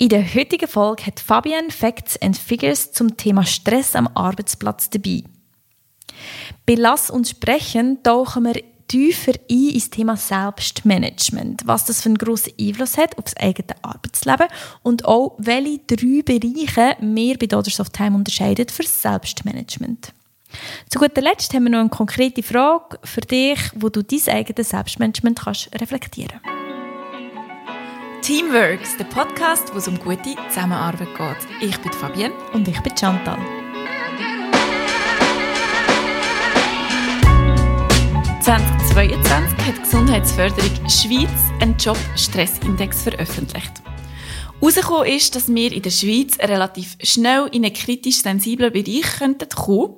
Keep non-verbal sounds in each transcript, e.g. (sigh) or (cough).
In der heutigen Folge hat Fabian Facts and Figures zum Thema Stress am Arbeitsplatz dabei. Bei Lass uns sprechen tauchen wir tiefer ein ins Thema Selbstmanagement, was das für einen grossen Einfluss hat auf das eigene Arbeitsleben und auch welche drei Bereiche wir bei Daughters of Time unterscheiden für Selbstmanagement. Zu guter Letzt haben wir noch eine konkrete Frage für dich, wo du dein eigenes Selbstmanagement kannst reflektieren kannst. Teamworks, der Podcast, wo es um gute Zusammenarbeit geht. Ich bin Fabienne. Und ich bin Chantal. «2022 hat die Gesundheitsförderung Schweiz einen Job-Stress-Index veröffentlicht. Herausgekommen ist, dass wir in der Schweiz relativ schnell in einen kritisch sensiblen Bereich könnten kommen,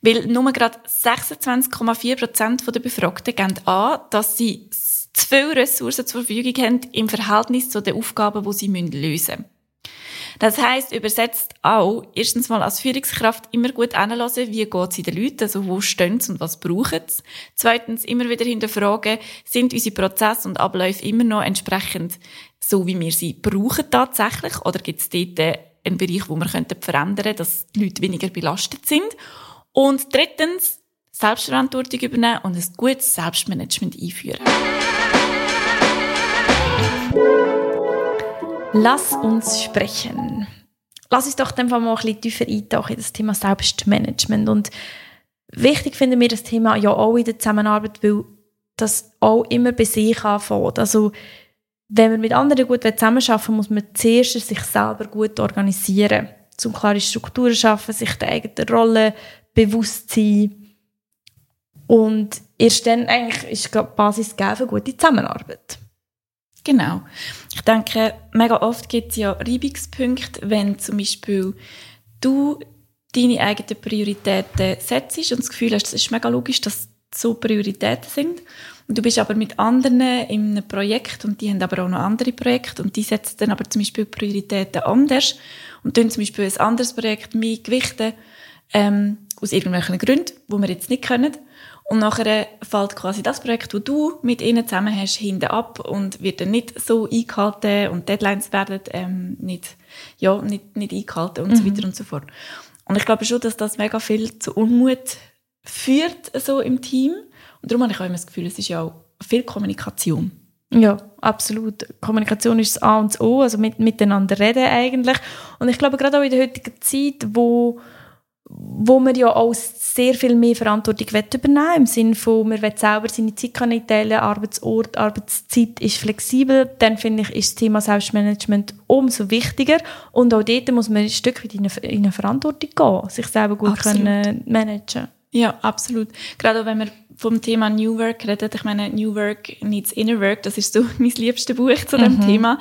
weil nur gerade 26,4% der Befragten geben an, dass sie zu viele Ressourcen zur Verfügung haben im Verhältnis zu den Aufgaben, die sie lösen müssen. Das heißt übersetzt auch, erstens mal als Führungskraft immer gut anlassen, wie geht es den Leuten, also wo stehen sie und was brauchen sie. Zweitens immer wieder hinterfragen, sind unsere Prozesse und Abläufe immer noch entsprechend so, wie wir sie brauchen tatsächlich, oder gibt es dort einen Bereich, wo wir könnten verändern, dass die Leute weniger belastet sind. Und drittens, Selbstverantwortung übernehmen und ein gutes Selbstmanagement einführen. Lass uns sprechen. Lass uns doch einfach mal ein bisschen tiefer eintauchen in das Thema Selbstmanagement. Und wichtig finden wir das Thema ja auch in der Zusammenarbeit, weil das auch immer bei sich anfängt. Also, wenn wir mit anderen gut zusammenarbeiten muss man zuerst sich selber gut organisieren. Zum klare Strukturen schaffen, sich der eigenen Rolle bewusst sein. Und erst dann eigentlich ist die Basis gegeben für gute Zusammenarbeit. Genau. Ich denke, mega oft gibt es ja Reibungspunkte, wenn zum Beispiel du deine eigenen Prioritäten setzt und das Gefühl hast, es ist mega logisch, dass so Prioritäten sind. Und du bist aber mit anderen in einem Projekt und die haben aber auch noch andere Projekte und die setzen dann aber zum Beispiel Prioritäten anders und tun zum Beispiel ein anderes Projekt mehr gewichten, ähm, aus irgendwelchen Gründen, wo wir jetzt nicht können. Und nachher fällt quasi das Projekt, das du mit ihnen zusammen hast, hinten ab und wird dann nicht so eingehalten und Deadlines werden ähm, nicht, ja, nicht, nicht eingehalten und mhm. so weiter und so fort. Und ich glaube schon, dass das mega viel zu Unmut führt so im Team. Und darum habe ich auch immer das Gefühl, es ist ja auch viel Kommunikation. Ja, absolut. Kommunikation ist das A und das O, also mit, miteinander reden eigentlich. Und ich glaube, gerade auch in der heutigen Zeit, wo wo man ja auch sehr viel mehr Verantwortung übernehmen will, im Sinne von, man will selber seine Zeit teilen, Arbeitsort, Arbeitszeit ist flexibel, dann finde ich, ist das Thema Selbstmanagement umso wichtiger. Und auch dort muss man ein Stück weit in eine, in eine Verantwortung gehen, sich selber gut können managen. Ja, absolut. Gerade auch wenn man vom Thema New Work redet. Ich meine, New Work needs Inner Work, das ist so (laughs) mein liebstes Buch zu dem mhm. Thema,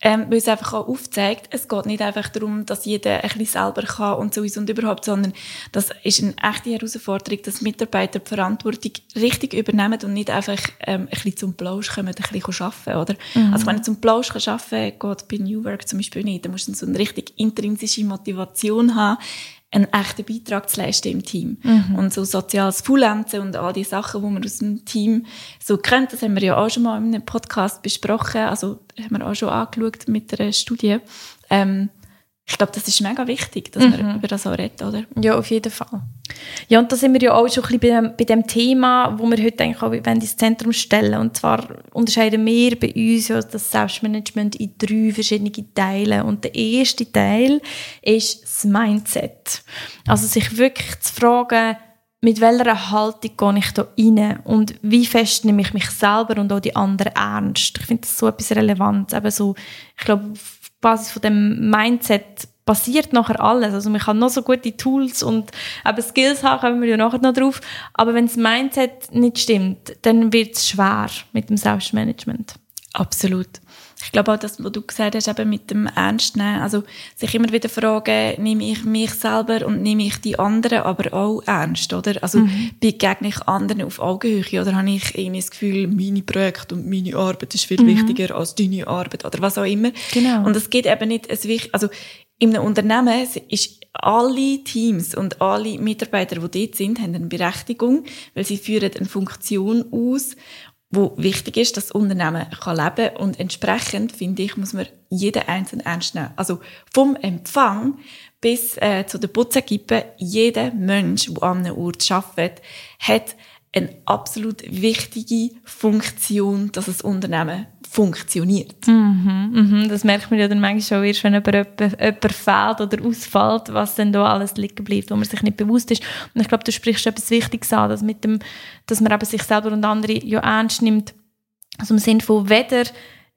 ähm, weil es einfach auch aufzeigt, es geht nicht einfach darum, dass jeder ein bisschen selber kann und so und überhaupt, sondern das ist eine echte Herausforderung, dass Mitarbeiter die Verantwortung richtig übernehmen und nicht einfach ähm, ein bisschen zum Plausch kommen, ein bisschen arbeiten, oder? Mhm. Also wenn du zum Plausch arbeiten geht bei New Work zum Beispiel nicht, dann musst du so eine richtig intrinsische Motivation haben, einen echten Beitrag zu leisten im Team. Mhm. Und so soziales Fullenzen und all die Sachen, die man aus dem Team so kennt, das haben wir ja auch schon mal in einem Podcast besprochen, also haben wir auch schon angeschaut mit einer Studie. Ähm, ich glaube, das ist mega wichtig, dass mhm. man über das auch redet, oder? Ja, auf jeden Fall. Ja, und da sind wir ja auch schon ein bisschen bei, dem Thema, wo wir heute eigentlich auch ins Zentrum stellen. Und zwar unterscheiden wir bei uns ja das Selbstmanagement in drei verschiedene Teile. Und der erste Teil ist das Mindset. Also sich wirklich zu fragen, mit welcher Haltung gehe ich da rein und wie fest nehme ich mich selber und auch die anderen ernst. Ich finde das so etwas relevant. Eben so, ich glaube, Basis von dem Mindset passiert nachher alles. Also man kann noch so gute Tools und eben Skills haben, kommen wir ja nachher noch drauf. Aber wenn das Mindset nicht stimmt, dann wird es schwer mit dem Selbstmanagement. Absolut. Ich glaube auch, das, was du gesagt hast, eben mit dem Ernst nehmen, also sich immer wieder fragen, nehme ich mich selber und nehme ich die anderen aber auch ernst, oder? Also mhm. begegne ich anderen auf Augenhöhe oder habe ich irgendwie das Gefühl, meine Projekte und meine Arbeit ist viel mhm. wichtiger als deine Arbeit oder was auch immer. Genau. Und es geht eben nicht, es wichtig, also in einem Unternehmen ist alle Teams und alle Mitarbeiter, die dort sind, haben eine Berechtigung, weil sie führen eine Funktion aus wo wichtig ist, dass das Unternehmen kann leben und entsprechend, finde ich, muss man jeden einzelnen ernst nehmen. Also vom Empfang bis äh, zu der Putzekippe, jeder Mensch, der an einem Ort arbeitet, hat eine absolut wichtige Funktion, dass das Unternehmen funktioniert. Mhm, mhm. Das merkt man ja dann manchmal auch erst, wenn jemand, jemand fehlt oder ausfällt, was dann da alles liegen bleibt, wo man sich nicht bewusst ist. Und ich glaube, du sprichst etwas Wichtiges an, dass, mit dem, dass man eben sich selber und andere ja ernst nimmt. Also im Sinne von weder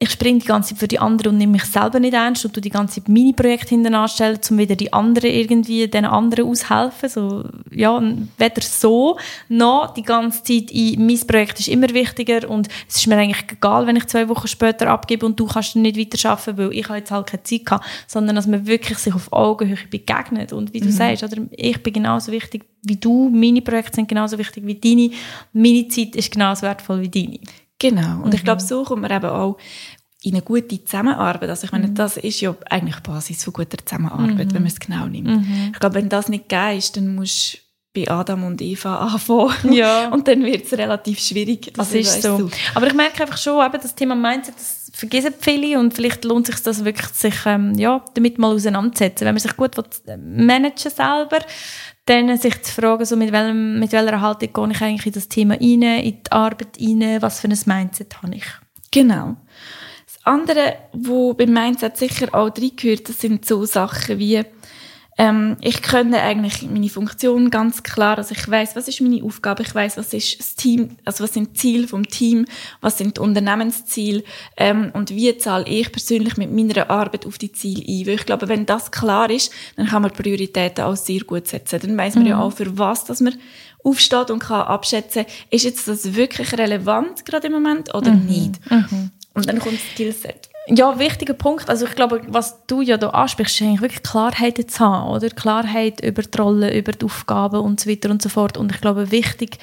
ich springe die ganze Zeit für die anderen und nehme mich selber nicht ernst und tu die ganze Zeit meine Projekte hinten anstellen, um wieder die anderen irgendwie den anderen aushelfen. So, ja, weder so, noch die ganze Zeit in, mein Projekt ist immer wichtiger und es ist mir eigentlich egal, wenn ich zwei Wochen später abgebe und du kannst nicht weiterarbeiten, weil ich jetzt halt keine Zeit habe, sondern dass man wirklich sich auf Augenhöhe begegnet und wie du mhm. sagst, oder ich bin genauso wichtig wie du, meine Projekte sind genauso wichtig wie deine, meine Zeit ist genauso wertvoll wie deine. Genau. Und mhm. ich glaube, so kommt man eben auch in eine gute Zusammenarbeit. Also ich meine, mhm. das ist ja eigentlich Basis von guter Zusammenarbeit, mhm. wenn man es genau nimmt. Mhm. Ich glaube, wenn das nicht gegeben ist, dann musst du bei Adam und Eva (laughs) anfangen. Ja. Und dann wird es relativ schwierig. Das also, ist so. Du. Aber ich merke einfach schon, eben das Thema Mindset, das vergessen viele und vielleicht lohnt sich das wirklich, sich ähm, ja, damit mal auseinanderzusetzen. Wenn man sich gut managen selber, dann sich zu fragen, so mit, welchem, mit welcher Haltung gehe ich eigentlich in das Thema rein, in die Arbeit rein, was für ein Mindset habe ich. Genau. Das andere, wo beim Mindset sicher auch reingehört, das sind so Sachen wie ähm, ich kenne eigentlich meine Funktion ganz klar. Also ich weiß, was ist meine Aufgabe, ich weiß, was ist das Team, also was sind die Ziele vom Team, was sind die Unternehmensziele ähm, und wie zahle ich persönlich mit meiner Arbeit auf die Ziele ein. Weil ich glaube, wenn das klar ist, dann kann man Prioritäten auch sehr gut setzen. Dann weiß man mhm. ja auch, für was dass man aufsteht und kann abschätzen, ist jetzt das wirklich relevant gerade im Moment oder mhm. nicht. Mhm. Und dann kommt das Skillset. Ja, wichtiger Punkt. Also ich glaube, was du ja da ansprichst, ist eigentlich wirklich Klarheit zu haben, oder? Klarheit über die Rolle, über die Aufgaben und so weiter und so fort. Und ich glaube, wichtig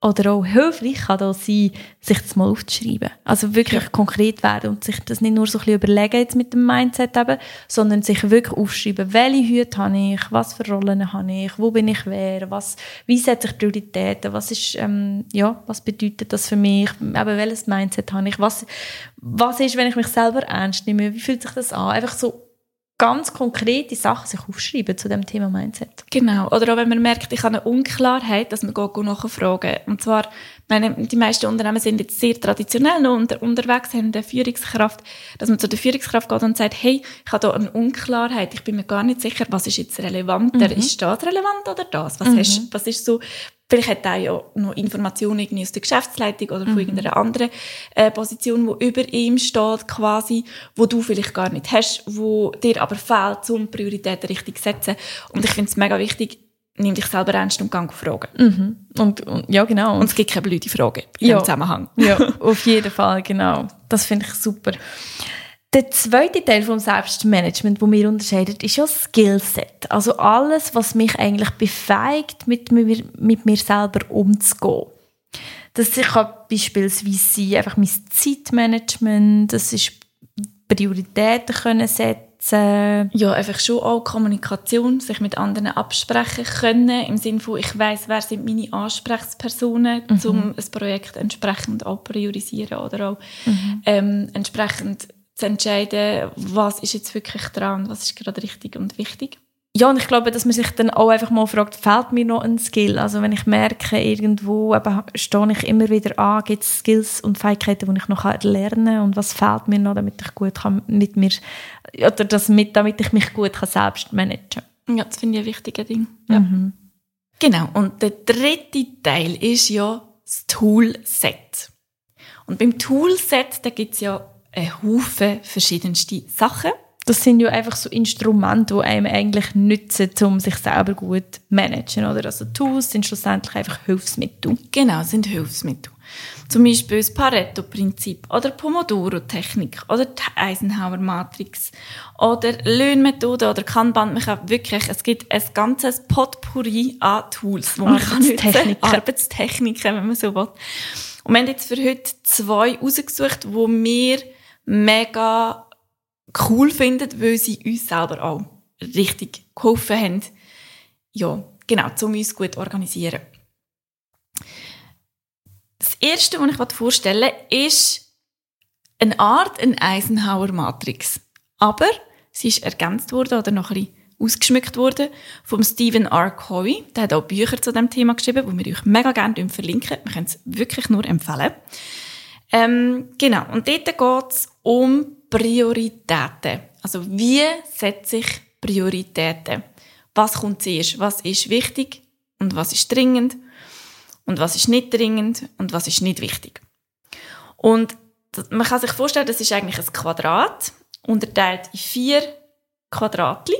oder auch hilfreich kann das sein, sich das mal aufzuschreiben. Also wirklich ja. konkret werden und sich das nicht nur so ein bisschen überlegen jetzt mit dem Mindset eben, sondern sich wirklich aufschreiben, welche Hüte habe ich, was für Rollen habe ich, wo bin ich wer, was, wie setze ich Prioritäten, was ist, ähm, ja, was bedeutet das für mich, eben welches Mindset habe ich, was, was ist, wenn ich mich selber ernst nehme, wie fühlt sich das an? Einfach so ganz konkrete Sachen sich aufschreiben zu dem Thema Mindset. Genau. Oder auch wenn man merkt, ich habe eine Unklarheit, dass man geht nachfragen. Und zwar, meine, die meisten Unternehmen sind jetzt sehr traditionell noch unter, unterwegs, haben eine Führungskraft, dass man zu der Führungskraft geht und sagt, hey, ich habe da eine Unklarheit, ich bin mir gar nicht sicher, was ist jetzt relevanter? Mhm. Ist das relevant oder das? Was, mhm. hast, was ist so, Vielleicht hat er ja noch Informationen irgendwie aus der Geschäftsleitung oder von mhm. irgendeiner anderen äh, Position, wo über ihm steht, quasi, wo du vielleicht gar nicht hast, wo dir aber fehlt, um Prioritäten richtig zu setzen. Und ich finde es mega wichtig, nimm dich selber ernst und gang fragen. Mhm. Und, und, ja, genau. Und es gibt keine blöde Fragen in ja. Zusammenhang. Ja, (laughs) auf jeden Fall, genau. Das finde ich super. Der zweite Teil vom Selbstmanagement, wo mir unterscheidet, ist ja Skillset. Also alles, was mich eigentlich befähigt, mit mir, mit mir selber umzugehen. Das kann beispielsweise sein, einfach mein Zeitmanagement, das ist Prioritäten können setzen. Ja, einfach schon auch Kommunikation, sich mit anderen absprechen können, im Sinne von, ich weiß, wer sind meine Ansprechpersonen, mhm. um ein Projekt entsprechend auch priorisieren oder auch mhm. ähm, entsprechend zu entscheiden, was ist jetzt wirklich dran, was ist gerade richtig und wichtig. Ja, und ich glaube, dass man sich dann auch einfach mal fragt, fehlt mir noch ein Skill? Also wenn ich merke, irgendwo eben, stehe ich immer wieder an, gibt es Skills und Fähigkeiten, die ich noch lernen kann und was fehlt mir noch, damit ich gut kann mit mir, oder das mit, damit ich mich gut kann selbst managen Ja, das finde ich ein wichtiges Ding. Ja. Mhm. Genau, und der dritte Teil ist ja das Toolset. Und beim Toolset, da gibt es ja einen Haufen verschiedenste Sachen. Das sind ja einfach so Instrumente, die einem eigentlich nützen, um sich selber gut zu managen. Oder? Also Tools sind schlussendlich einfach Hilfsmittel. Genau, sind Hilfsmittel. Zum Beispiel das Pareto-Prinzip oder Pomodoro-Technik oder die Eisenhower-Matrix oder Löhnmethode oder Kanban. Man kann wirklich, es gibt ein ganzes Potpourri an Tools, wo man kann nutzen. Arbeitstechniken, wenn man so will. Und wir haben jetzt für heute zwei rausgesucht, wo wir mega cool finden, weil sie uns selber auch richtig geholfen haben, ja, genau, um uns gut zu organisieren. Das erste, was ich vorstellen will, ist eine Art eine Eisenhower-Matrix. Aber sie ist ergänzt worden oder noch ein bisschen ausgeschmückt worden vom Stephen R. Covey. Der hat auch Bücher zu dem Thema geschrieben, die wir euch mega gerne verlinken. Wir können es wirklich nur empfehlen. Ähm, genau. Und dort geht es um Prioritäten. Also wie setze ich Prioritäten? Was kommt zuerst? Was ist wichtig? Und was ist dringend? Und was ist nicht dringend? Und was ist nicht wichtig? Und man kann sich vorstellen, das ist eigentlich ein Quadrat, unterteilt in vier Quadratli.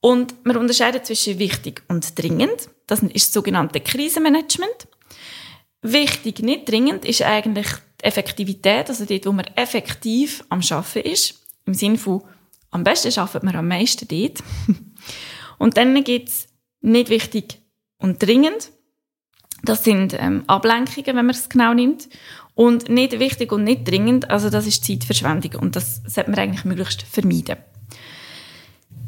Und man unterscheidet zwischen wichtig und dringend. Das ist das sogenannte Krisenmanagement. Wichtig, nicht dringend, ist eigentlich Effektivität, also dort, wo man effektiv am Arbeiten ist. Im Sinne von, am besten arbeitet man am meisten dort. (laughs) und dann gibt es nicht wichtig und dringend. Das sind ähm, Ablenkungen, wenn man es genau nimmt. Und nicht wichtig und nicht dringend, also das ist Zeitverschwendung und das sollte man eigentlich möglichst vermeiden.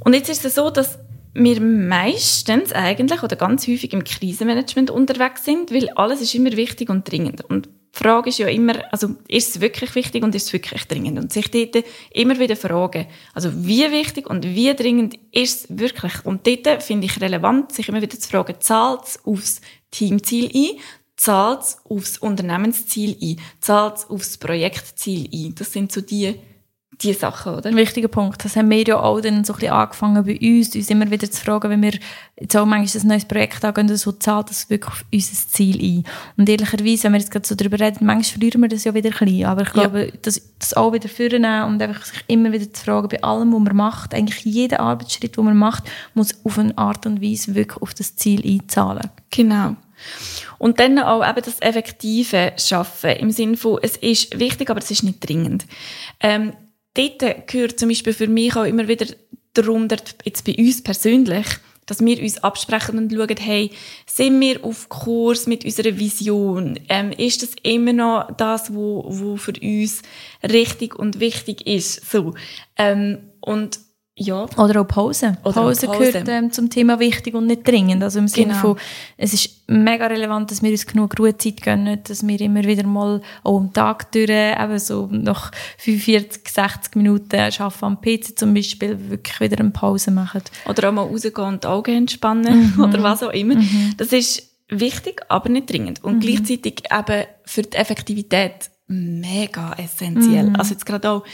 Und jetzt ist es so, dass wir meistens eigentlich oder ganz häufig im Krisenmanagement unterwegs sind, weil alles ist immer wichtig und dringend. Und Frage ist ja immer, also ist es wirklich wichtig und ist es wirklich dringend? Und sich dort immer wieder fragen, also wie wichtig und wie dringend ist es wirklich? Und dort finde ich relevant, sich immer wieder zu fragen, zahlt es aufs Teamziel ein? Zahlt es aufs Unternehmensziel ein? Zahlt es aufs Projektziel ein? Das sind so die die Sachen, oder? Ein wichtiger Punkt. Das haben wir ja auch dann so ein bisschen angefangen bei uns, uns immer wieder zu fragen, wenn wir jetzt auch manchmal ein neues Projekt angehen, so zahlt das wirklich auf unser Ziel ein. Und ehrlicherweise, wenn wir jetzt gerade so darüber reden, manchmal verlieren wir das ja wieder ein bisschen. Aber ich glaube, ja. das, das auch wieder vornehmen und einfach sich immer wieder zu fragen, bei allem, was man macht, eigentlich jeder Arbeitsschritt, den man macht, muss auf eine Art und Weise wirklich auf das Ziel einzahlen. Genau. Und dann auch eben das effektive Schaffen im Sinne von, es ist wichtig, aber es ist nicht dringend. Ähm, dort gehört zum Beispiel für mich auch immer wieder darunter, jetzt bei uns persönlich, dass wir uns absprechen und schauen, hey, sind wir auf Kurs mit unserer Vision? Ähm, ist das immer noch das, wo für uns richtig und wichtig ist? So. Ähm, und ja. Oder auch Pause. Oder Pause, Pause. gehört ähm, zum Thema wichtig und nicht dringend. Also im Sinne genau. von, es ist mega relevant, dass wir uns genug Ruhezeit gönnen, dass wir immer wieder mal auch am Tag durch, eben so nach 45, 60 Minuten arbeiten am PC zum Beispiel, wirklich wieder eine Pause machen. Oder auch mal rausgehen und die Augen entspannen mhm. (laughs) oder was auch immer. Mhm. Das ist wichtig, aber nicht dringend. Und mhm. gleichzeitig eben für die Effektivität mega essentiell. Mhm. Also jetzt gerade auch,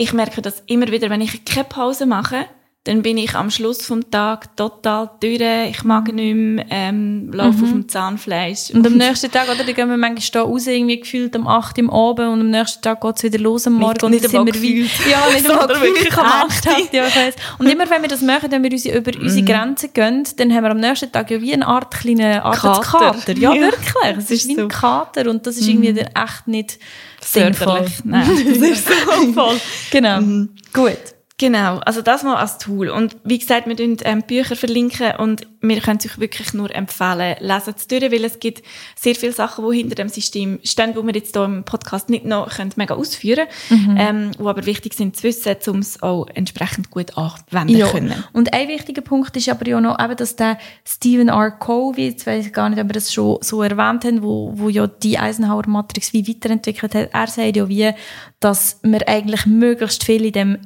ich merke das immer wieder, wenn ich keine Pause mache, dann bin ich am Schluss vom Tag total durch, ich mag nicht mehr, ähm, laufe mhm. auf dem Zahnfleisch. Und am nächsten Tag, oder, dann gehen wir manchmal da raus, irgendwie gefühlt um 8 Uhr am Abend und am nächsten Tag geht's wieder los am Morgen. Nicht, und nicht sind wir wie, Ja, nicht (laughs) einmal gefühlt am Tag, ja, ich weiss. Und immer wenn wir das machen, wenn wir uns über mhm. unsere Grenzen gehen, dann haben wir am nächsten Tag ja wie eine Art kleinen Arbeitskater. Ja, ja, wirklich. Es ist wie ein Kater und das ist irgendwie mhm. echt nicht sinnvoll. Nein, (laughs) das ist (laughs) so voll. Genau. Mhm. Gut. Genau, also das mal als Tool. Und wie gesagt, wir verlinken ähm, Bücher verlinken und wir können es euch wirklich nur empfehlen, lesen es durch, weil es gibt sehr viele Sachen, die hinter dem System stehen, die wir jetzt hier im Podcast nicht noch können mega ausführen können, mhm. ähm, die aber wichtig sind zu wissen, um es auch entsprechend gut anwenden ja. können. Und ein wichtiger Punkt ist aber ja noch eben, dass der Stephen R. Covey, jetzt weiß ich gar nicht, ob wir das schon so erwähnt haben, wo, wo ja die Eisenhower-Matrix wie weiterentwickelt hat, er sagt ja wie, dass man eigentlich möglichst viel in dem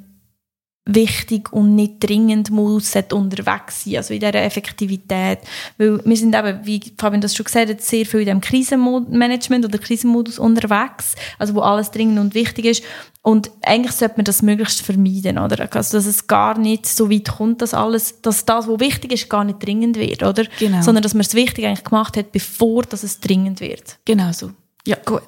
wichtig und nicht dringend muss unterwegs sein, also in dieser Effektivität. Weil wir sind eben, wie Fabian das schon gesagt hat, sehr viel in dem Krisenmanagement oder Krisenmodus unterwegs, also wo alles dringend und wichtig ist. Und eigentlich sollte man das möglichst vermeiden, oder? Also, dass es gar nicht so weit kommt, dass alles, dass das, was wichtig ist, gar nicht dringend wird, oder? Genau. Sondern, dass man es wichtig eigentlich gemacht hat, bevor dass es dringend wird. Genau so. Ja. Gut.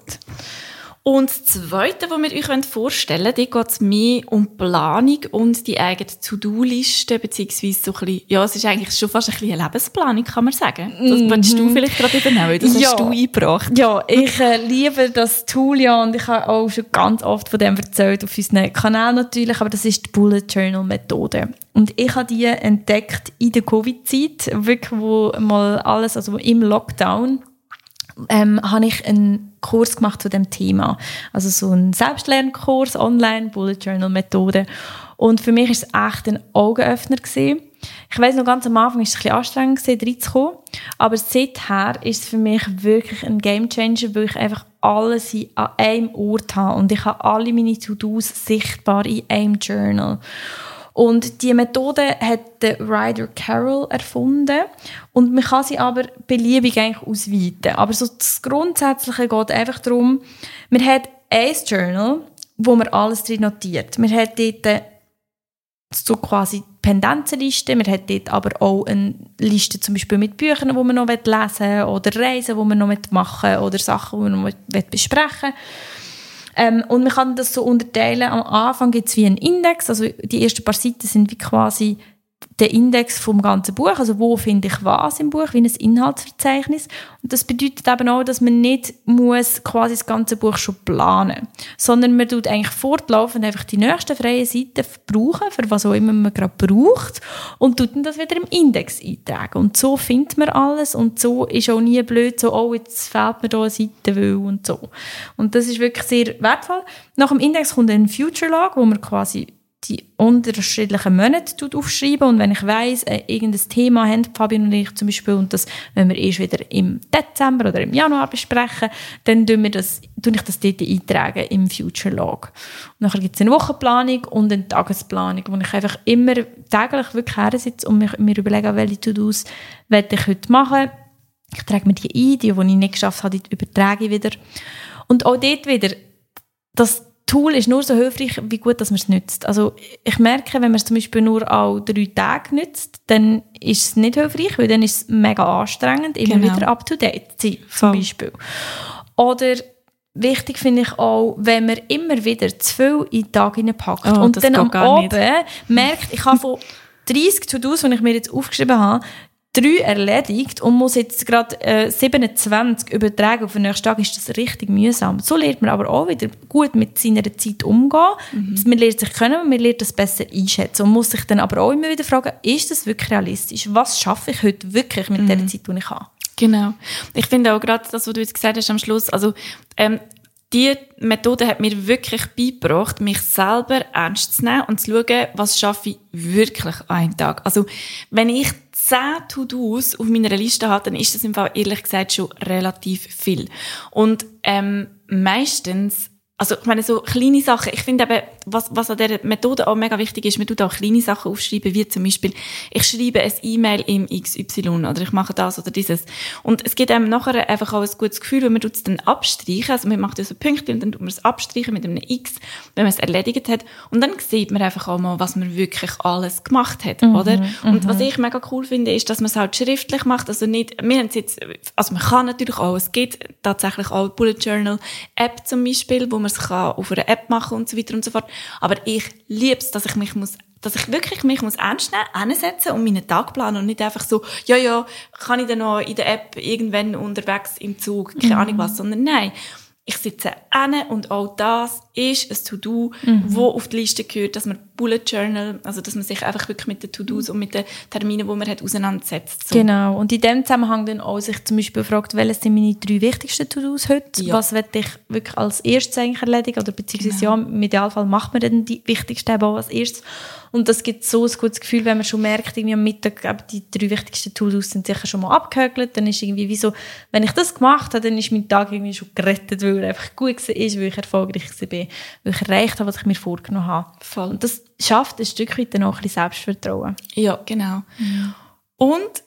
Und das Zweite, was wir euch vorstellen wollen, geht es mehr um Planung und die eigene To-Do-Liste, beziehungsweise so ein bisschen, ja, es ist eigentlich schon fast ein bisschen eine Lebensplanung, kann man sagen. Das mm -hmm. du vielleicht gerade übernehmen, das ja. hast du eingebracht. Ja, ich äh, liebe das Tool ja und ich habe auch schon ganz oft von dem erzählt, auf unserem Kanal natürlich, aber das ist die Bullet Journal Methode. Und ich habe die entdeckt in der Covid-Zeit, wirklich, wo mal alles, also im Lockdown, ähm, habe ich einen Kurs gemacht zu dem Thema. Also so einen Selbstlernkurs, online, Bullet Journal Methode. Und für mich ist es echt ein Augenöffner gewesen. ich weiss noch ganz am Anfang ist es ein bisschen anstrengend gewesen, reinzukommen, aber seither ist es für mich wirklich ein Gamechanger, weil ich einfach alles an einem Ort habe und ich habe alle meine To-Dos sichtbar in einem Journal. Und die Methode hat der Ryder Carroll erfunden und man kann sie aber beliebig eigentlich ausweiten. Aber so das Grundsätzliche geht einfach darum, man hat ein Journal, wo man alles drin notiert. Man hat dort so quasi Pendenzenliste, man hat dort aber auch eine Liste zum Beispiel mit Büchern, die man noch lesen will, oder Reisen, die man noch machen will, oder Sachen, die man noch besprechen will. Ähm, und man kann das so unterteilen. Am Anfang gibt es wie einen Index. Also die ersten paar Seiten sind wie quasi der Index vom ganzen Buch, also wo finde ich was im Buch, wie ein Inhaltsverzeichnis. Und das bedeutet eben auch, dass man nicht muss quasi das ganze Buch schon planen, sondern man tut eigentlich fortlaufend einfach die nächsten freien Seiten brauchen, für was auch immer man gerade braucht, und tut dann das wieder im Index eintragen. Und so findet man alles und so ist auch nie blöd, so, oh, jetzt fehlt mir da eine Seite, will und so. Und das ist wirklich sehr wertvoll. Nach dem Index kommt ein Future Log, wo man quasi die unterschiedlichen Monate aufschreiben und wenn ich weiss, äh, irgendein Thema haben Fabian und ich zum Beispiel und das, wenn wir erst wieder im Dezember oder im Januar besprechen, dann tun wir das, tue ich das dort eintragen im Future Log. Und nachher gibt es eine Wochenplanung und eine Tagesplanung, wo ich einfach immer täglich wirklich her sitze und mir, mir überlege, welche To-Dos ich heute machen. Ich trage mir die ein, die, die ich nicht geschafft habe, die übertrage ich wieder. Und auch dort wieder, das Tool ist nur so hilfreich, wie gut dass man es nützt. Also ich merke, wenn man es zum Beispiel nur auch drei Tage nützt, dann ist es nicht hilfreich, weil dann ist es mega anstrengend, immer genau. wieder up-to-date zu sein, zum Voll. Beispiel. Oder wichtig finde ich auch, wenn man immer wieder zu viel in den Tag hineinpackt oh, und dann am Abend merkt, ich habe von (laughs) 30 To-Dos, die ich mir jetzt aufgeschrieben habe, drei erledigt und muss jetzt gerade äh, 27 übertragen auf den nächsten Tag, ist das richtig mühsam. So lernt man aber auch wieder gut mit seiner Zeit umgehen. Mhm. Man lernt sich können, man lernt das besser einschätzen und muss sich dann aber auch immer wieder fragen, ist das wirklich realistisch? Was schaffe ich heute wirklich mit mhm. der Zeit, die ich habe? Genau. Ich finde auch gerade das, was du jetzt gesagt hast am Schluss, also ähm, die Methode hat mir wirklich beigebracht, mich selber ernst zu nehmen und zu schauen, was schaffe ich wirklich einen Tag. Also, wenn ich zehn To-Dos auf meiner Liste habe, dann ist das im Fall ehrlich gesagt schon relativ viel. Und ähm, meistens also ich meine, so kleine Sachen, ich finde eben, was, was an dieser Methode auch mega wichtig ist, man tut auch kleine Sachen aufschreiben, wie zum Beispiel, ich schreibe ein E-Mail im XY oder ich mache das oder dieses. Und es gibt einem nachher einfach auch ein gutes Gefühl, wenn man es dann abstreichen, also man macht ja so Punkte und dann tut man es abstreichen mit einem X, wenn man es erledigt hat und dann sieht man einfach auch mal, was man wirklich alles gemacht hat, mhm, oder? Und mhm. was ich mega cool finde, ist, dass man es halt schriftlich macht, also nicht, wir haben es jetzt, also man kann natürlich auch, es gibt tatsächlich auch Bullet Journal App zum Beispiel, wo man es kann auf einer App machen und so weiter und so fort. Aber ich liebe es, dass ich mich muss dass ich wirklich mich muss ernst nehmen, hinsetzen und meinen Tag planen und nicht einfach so, ja, ja, kann ich dann noch in der App irgendwann unterwegs im Zug, keine mhm. Ahnung was, sondern nein ich sitze an und auch das ist ein To-Do, mhm. wo auf die Liste gehört, dass man Bullet Journal, also dass man sich einfach wirklich mit den To-Dos und mit den Terminen, die man hat, auseinandersetzt. So. Genau. Und in dem Zusammenhang dann auch sich zum Beispiel fragt, welche sind meine drei wichtigsten To-Dos heute? Ja. Was werde ich wirklich als erstes eigentlich erledigen? Oder beziehungsweise genau. ja, im Idealfall macht man dann die wichtigsten eben auch als erstes. Und das gibt so ein gutes Gefühl, wenn man schon merkt, irgendwie am Mittag, die drei wichtigsten To-Dos sind sicher schon mal abgehökelt, dann ist irgendwie wie so, wenn ich das gemacht habe, dann ist mein Tag irgendwie schon gerettet, weil er einfach gut war, weil ich erfolgreich war, weil ich erreicht habe, was ich mir vorgenommen habe. Voll. Und das schafft ein Stück weit dann auch ein bisschen Selbstvertrauen. Ja, genau. Mhm. Und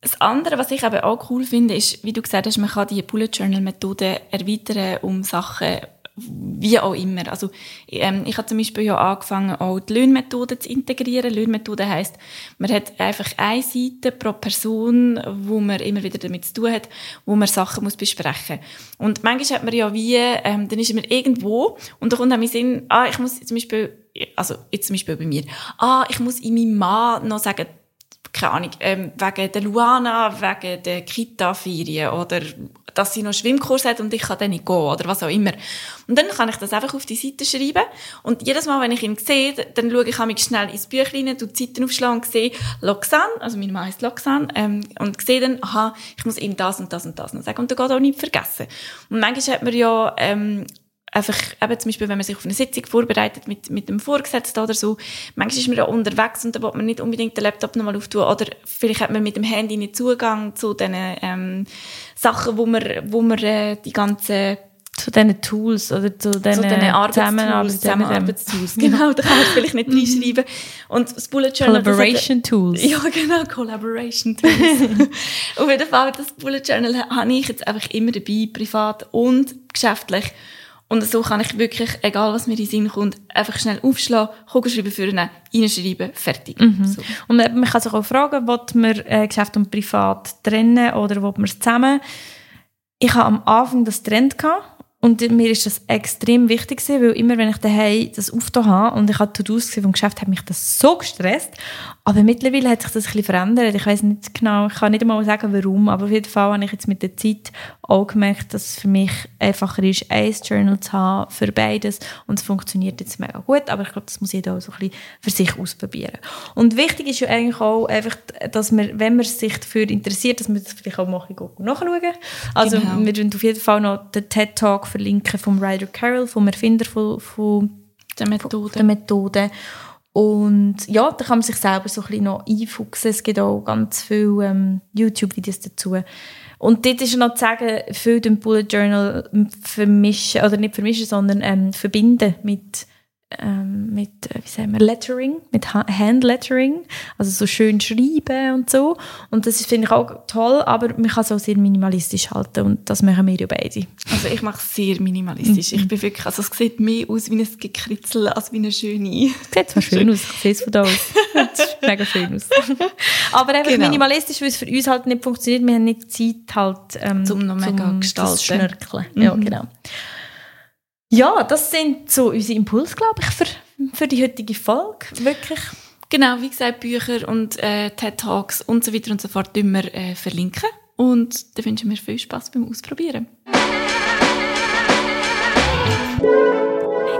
das andere, was ich aber auch cool finde, ist, wie du gesagt hast, man kann die Bullet Journal Methode erweitern um Sachen, wie auch immer. Also ähm, ich habe zum Beispiel ja angefangen, auch die Löhnmethode zu integrieren. Löhnmethode heißt, man hat einfach eine Seite pro Person, wo man immer wieder damit zu tun hat, wo man Sachen muss besprechen. Und manchmal hat man ja wie, ähm, dann ist man irgendwo und da kommt dann mein Sinn, ah, ich muss zum Beispiel, also jetzt zum Beispiel bei mir, ah, ich muss in meinem Mann noch sagen, keine Ahnung, ähm, wegen der Luana, wegen der Kita-Ferien oder dass sie noch Schwimmkurs hat und ich kann dann nicht gehen oder was auch immer. Und dann kann ich das einfach auf die Seite schreiben und jedes Mal, wenn ich ihn sehe, dann schaue ich mich schnell ins Büchlein, du die Seiten aufschlagen und sehe Loxan, also mein Mann heißt Loxan, ähm, und sehe dann, aha, ich muss ihm das und das und das noch sagen und dann geht auch nicht vergessen. Und manchmal hat man ja ähm, einfach, eben zum Beispiel, wenn man sich auf eine Sitzung vorbereitet mit, mit dem Vorgesetzten oder so, manchmal ist man ja unterwegs und da will man nicht unbedingt den Laptop nochmal auftun oder vielleicht hat man mit dem Handy nicht Zugang zu den ähm, Sachen, wo man, wo man äh, die ganze zu diesen Tools oder zu diesen, zu diesen Arbeitstools, Zusammenarbeitstools. Genau, da kann man es vielleicht nicht (laughs) reinschreiben. Und das Bullet Journal... Collaboration Tools. Ja, genau, Collaboration Tools. (laughs) Auf jeden Fall, das Bullet Journal habe ich jetzt einfach immer dabei, privat und geschäftlich. Und so kann ich wirklich, egal was mir in den Sinn kommt, einfach schnell aufschlagen, Kugelschreiber führen, reinschreiben, fertig. Mhm. So. Und man kann sich auch fragen, ob man äh, Geschäft und Privat trennen oder ob man es zusammen. Ich habe am Anfang das Trend gehabt und mir ist das extrem wichtig gewesen, weil immer, wenn ich daheim das aufgetan habe und ich hatte To-Dos vom Geschäft, hat mich das so gestresst. Aber mittlerweile hat sich das ein bisschen verändert. Ich weiß nicht genau, ich kann nicht einmal sagen, warum, aber auf jeden Fall habe ich jetzt mit der Zeit auch gemerkt, dass es für mich einfacher ist, ein Journal zu haben für beides und es funktioniert jetzt mega gut, aber ich glaube, das muss jeder auch so ein bisschen für sich ausprobieren. Und wichtig ist ja eigentlich auch einfach, dass man, wenn man sich dafür interessiert, dass man das vielleicht auch mal nachschauen Also genau. wir werden auf jeden Fall noch den TED-Talk verlinken vom Ryder Carroll, vom Erfinder von, von der Methode. Der Methode. Und ja, da kann man sich selber so ein bisschen noch einfuchsen. Es gibt auch ganz viele ähm, YouTube-Videos dazu. Und dort ist noch zu sagen, viel den Bullet Journal vermischen, oder nicht vermischen, sondern ähm, verbinden mit ähm, mit, äh, wie sagen wir, Lettering, mit Handlettering, also so schön schreiben und so. Und das finde ich auch toll, aber man kann es auch sehr minimalistisch halten und das machen wir ja beide. Also ich mache es sehr minimalistisch. Ich bin wirklich, also es sieht mehr aus wie ein Gekritzel als wie eine schöne... Sieht zwar schön aus, ich sehe es von da aus. (laughs) Sieht mega schön aus. aber einfach genau. minimalistisch, weil es für uns halt nicht funktioniert. Wir haben nicht Zeit halt... Ähm, zum noch mega zum gestalten. Schnörkeln. Mhm. Ja, genau. Ja, das sind so unsere Impulse, glaube ich, für, für die heutige Folge. Wirklich. Genau, wie gesagt, Bücher und äh, TED Talks und so weiter und so fort wir äh, verlinken. Und da wünschen wir viel Spaß beim Ausprobieren.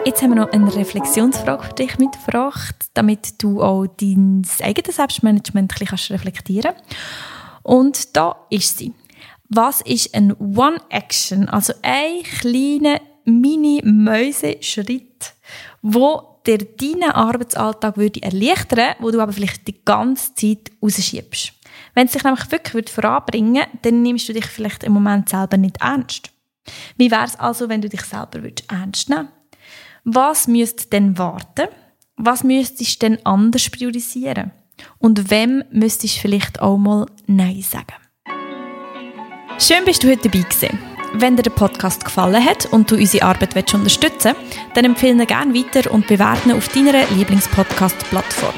Jetzt haben wir noch eine Reflexionsfrage für dich mitgebracht, damit du auch dein eigenes Selbstmanagement ein bisschen reflektieren kannst. Und da ist sie. Was ist ein One-Action, also ein kleiner Mini-Mäuse-Schritt, wo dir deinen Arbeitsalltag würde erleichtern wo du aber vielleicht die ganze Zeit rausschiebst. Wenn es dich nämlich wirklich voranbringen würde, dann nimmst du dich vielleicht im Moment selber nicht ernst. Wie wäre es also, wenn du dich selber ernst nehmen Was müsst denn warten? Was müsstest du denn anders priorisieren? Und wem müsstest du vielleicht auch mal Nein sagen? Schön bist du heute dabei gewesen. Wenn dir der Podcast gefallen hat und du unsere Arbeit unterstützen willst, dann empfehle ihn gerne weiter und bewerte ihn auf deiner Lieblingspodcast-Plattform.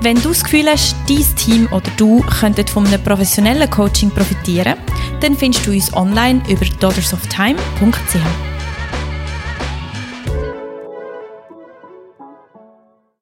Wenn du das Gefühl hast, dein Team oder du könntet von einem professionellen Coaching profitieren, dann findest du uns online über daughtersofttime.ch.